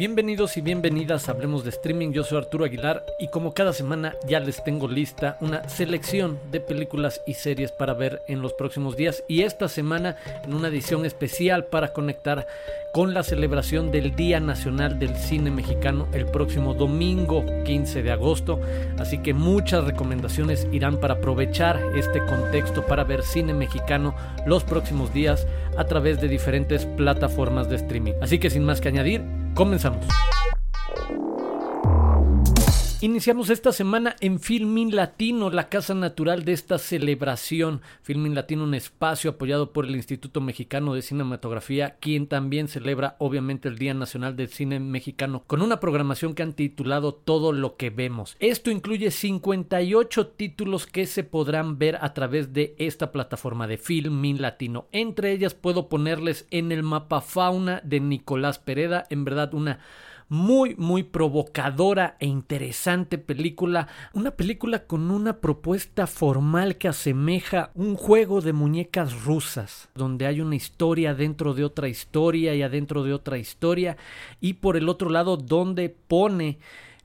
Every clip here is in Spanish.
Bienvenidos y bienvenidas a Hablemos de Streaming, yo soy Arturo Aguilar y como cada semana ya les tengo lista una selección de películas y series para ver en los próximos días y esta semana en una edición especial para conectar con la celebración del Día Nacional del Cine Mexicano el próximo domingo 15 de agosto, así que muchas recomendaciones irán para aprovechar este contexto para ver cine mexicano los próximos días a través de diferentes plataformas de streaming. Así que sin más que añadir, Comenzamos. Iniciamos esta semana en Filmin Latino, la casa natural de esta celebración. Filmin Latino, un espacio apoyado por el Instituto Mexicano de Cinematografía, quien también celebra obviamente el Día Nacional del Cine Mexicano, con una programación que han titulado Todo lo que vemos. Esto incluye 58 títulos que se podrán ver a través de esta plataforma de Filmin Latino. Entre ellas puedo ponerles en el mapa Fauna de Nicolás Pereda, en verdad una muy, muy provocadora e interesante película. Una película con una propuesta formal que asemeja un juego de muñecas rusas, donde hay una historia dentro de otra historia y adentro de otra historia, y por el otro lado, donde pone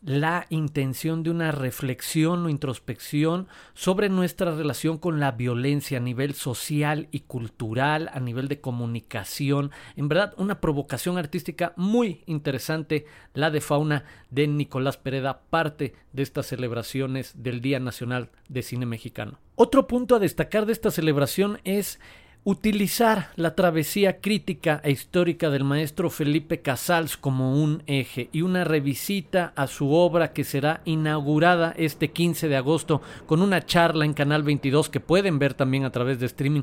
la intención de una reflexión o introspección sobre nuestra relación con la violencia a nivel social y cultural, a nivel de comunicación. En verdad, una provocación artística muy interesante, la de fauna de Nicolás Pereda, parte de estas celebraciones del Día Nacional de Cine Mexicano. Otro punto a destacar de esta celebración es utilizar la travesía crítica e histórica del maestro Felipe Casals como un eje y una revisita a su obra que será inaugurada este 15 de agosto con una charla en Canal 22 que pueden ver también a través de streaming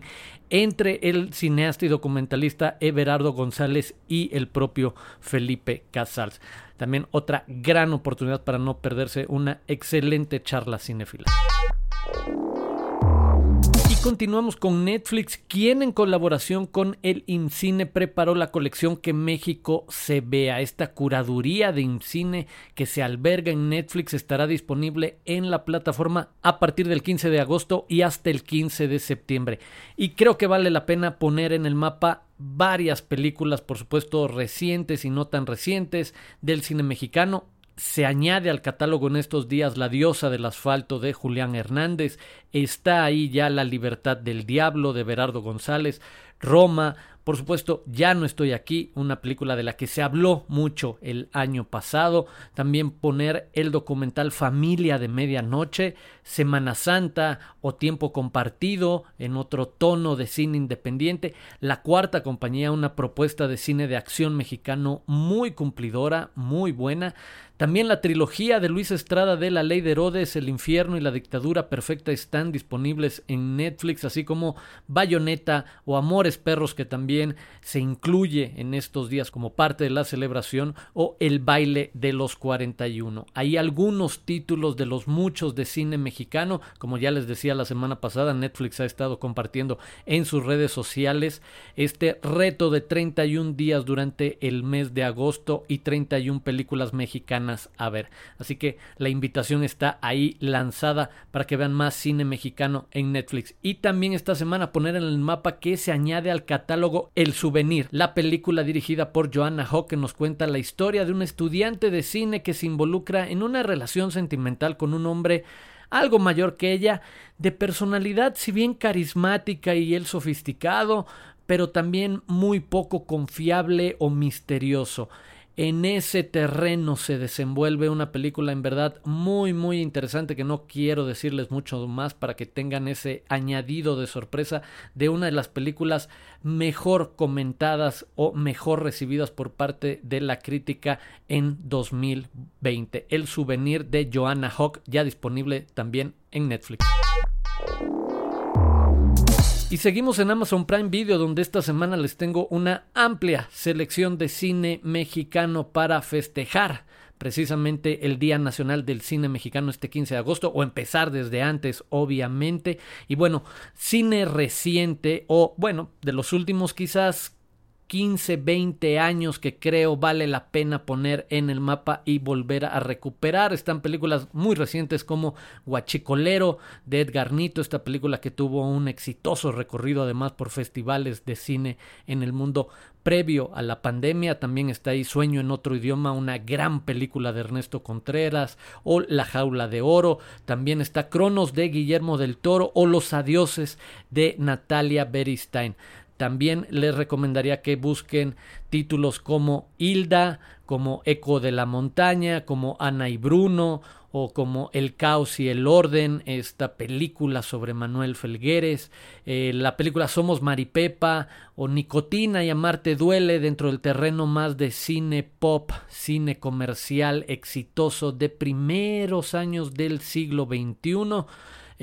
entre el cineasta y documentalista Everardo González y el propio Felipe Casals. También otra gran oportunidad para no perderse una excelente charla cinéfila continuamos con Netflix, quien en colaboración con el IMCINE preparó la colección que México se vea. Esta curaduría de IMCINE que se alberga en Netflix estará disponible en la plataforma a partir del 15 de agosto y hasta el 15 de septiembre. Y creo que vale la pena poner en el mapa varias películas, por supuesto, recientes y no tan recientes del cine mexicano se añade al catálogo en estos días La diosa del asfalto de Julián Hernández, está ahí ya La libertad del diablo de Berardo González, Roma, por supuesto, Ya no estoy aquí, una película de la que se habló mucho el año pasado. También poner el documental Familia de Medianoche, Semana Santa o Tiempo Compartido en otro tono de cine independiente. La cuarta compañía, una propuesta de cine de acción mexicano muy cumplidora, muy buena. También la trilogía de Luis Estrada de La Ley de Herodes, El Infierno y la Dictadura Perfecta están disponibles en Netflix, así como Bayonetta o Amores Perros que también se incluye en estos días como parte de la celebración o el baile de los 41. Hay algunos títulos de los muchos de cine mexicano, como ya les decía la semana pasada, Netflix ha estado compartiendo en sus redes sociales este reto de 31 días durante el mes de agosto y 31 películas mexicanas a ver. Así que la invitación está ahí lanzada para que vean más cine mexicano en Netflix. Y también esta semana poner en el mapa que se añade al catálogo el Souvenir, la película dirigida por Joanna Hawke que nos cuenta la historia de un estudiante de cine que se involucra en una relación sentimental con un hombre algo mayor que ella, de personalidad si bien carismática y él sofisticado, pero también muy poco confiable o misterioso en ese terreno se desenvuelve una película en verdad muy muy interesante que no quiero decirles mucho más para que tengan ese añadido de sorpresa de una de las películas mejor comentadas o mejor recibidas por parte de la crítica en 2020. El souvenir de Joanna Hawk ya disponible también en Netflix. Y seguimos en Amazon Prime Video donde esta semana les tengo una amplia selección de cine mexicano para festejar precisamente el Día Nacional del Cine Mexicano este 15 de agosto o empezar desde antes obviamente. Y bueno cine reciente o bueno de los últimos quizás 15, 20 años que creo vale la pena poner en el mapa y volver a recuperar. Están películas muy recientes como Guachicolero de Edgar Nito, esta película que tuvo un exitoso recorrido además por festivales de cine en el mundo previo a la pandemia. También está ahí Sueño en otro idioma, una gran película de Ernesto Contreras, o La jaula de oro. También está Cronos de Guillermo del Toro o Los adioses de Natalia Beristain. También les recomendaría que busquen títulos como Hilda, como Eco de la Montaña, como Ana y Bruno o como El caos y el orden, esta película sobre Manuel Felgueres, eh, la película Somos Maripepa o Nicotina y Amarte Duele dentro del terreno más de cine pop, cine comercial exitoso de primeros años del siglo XXI.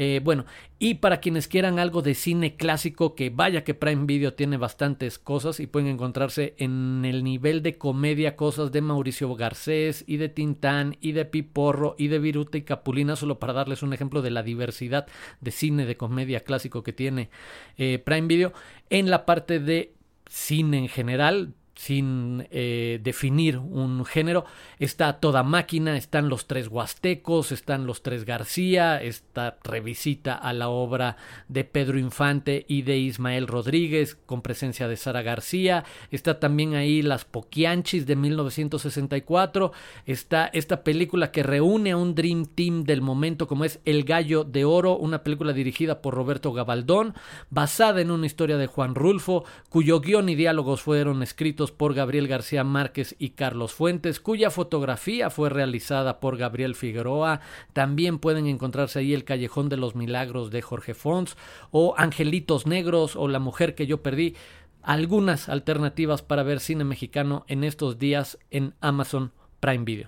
Eh, bueno, y para quienes quieran algo de cine clásico, que vaya que Prime Video tiene bastantes cosas y pueden encontrarse en el nivel de comedia cosas de Mauricio Garcés y de Tintán y de Piporro y de Viruta y Capulina, solo para darles un ejemplo de la diversidad de cine de comedia clásico que tiene eh, Prime Video. En la parte de cine en general, sin eh, definir un género. Está toda máquina, están los tres huastecos, están los tres García, esta revisita a la obra de Pedro Infante y de Ismael Rodríguez con presencia de Sara García. Está también ahí Las Poquianchis de 1964. Está esta película que reúne a un Dream Team del momento como es El Gallo de Oro, una película dirigida por Roberto Gabaldón, basada en una historia de Juan Rulfo, cuyo guion y diálogos fueron por Gabriel García Márquez y Carlos Fuentes, cuya fotografía fue realizada por Gabriel Figueroa. También pueden encontrarse ahí El Callejón de los Milagros de Jorge Fons o Angelitos Negros o La Mujer que yo perdí. Algunas alternativas para ver cine mexicano en estos días en Amazon Prime Video.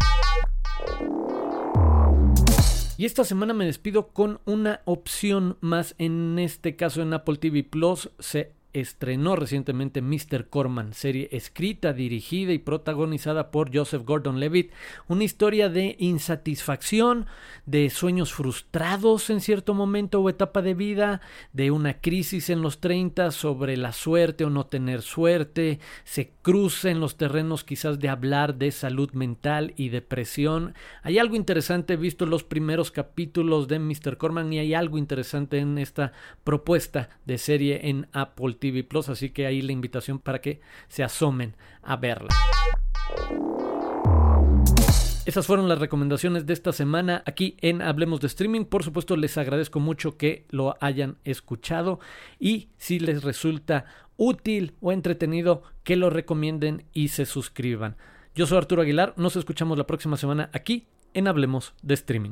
Y esta semana me despido con una opción más, en este caso en Apple TV Plus. Se estrenó recientemente Mr. Corman, serie escrita, dirigida y protagonizada por Joseph Gordon-Levitt, una historia de insatisfacción, de sueños frustrados en cierto momento o etapa de vida, de una crisis en los 30 sobre la suerte o no tener suerte, se cruza en los terrenos quizás de hablar de salud mental y depresión. Hay algo interesante visto los primeros capítulos de Mr. Corman y hay algo interesante en esta propuesta de serie en Apple TV Plus, así que ahí la invitación para que se asomen a verla. Esas fueron las recomendaciones de esta semana aquí en Hablemos de Streaming. Por supuesto, les agradezco mucho que lo hayan escuchado y si les resulta útil o entretenido, que lo recomienden y se suscriban. Yo soy Arturo Aguilar, nos escuchamos la próxima semana aquí en Hablemos de Streaming.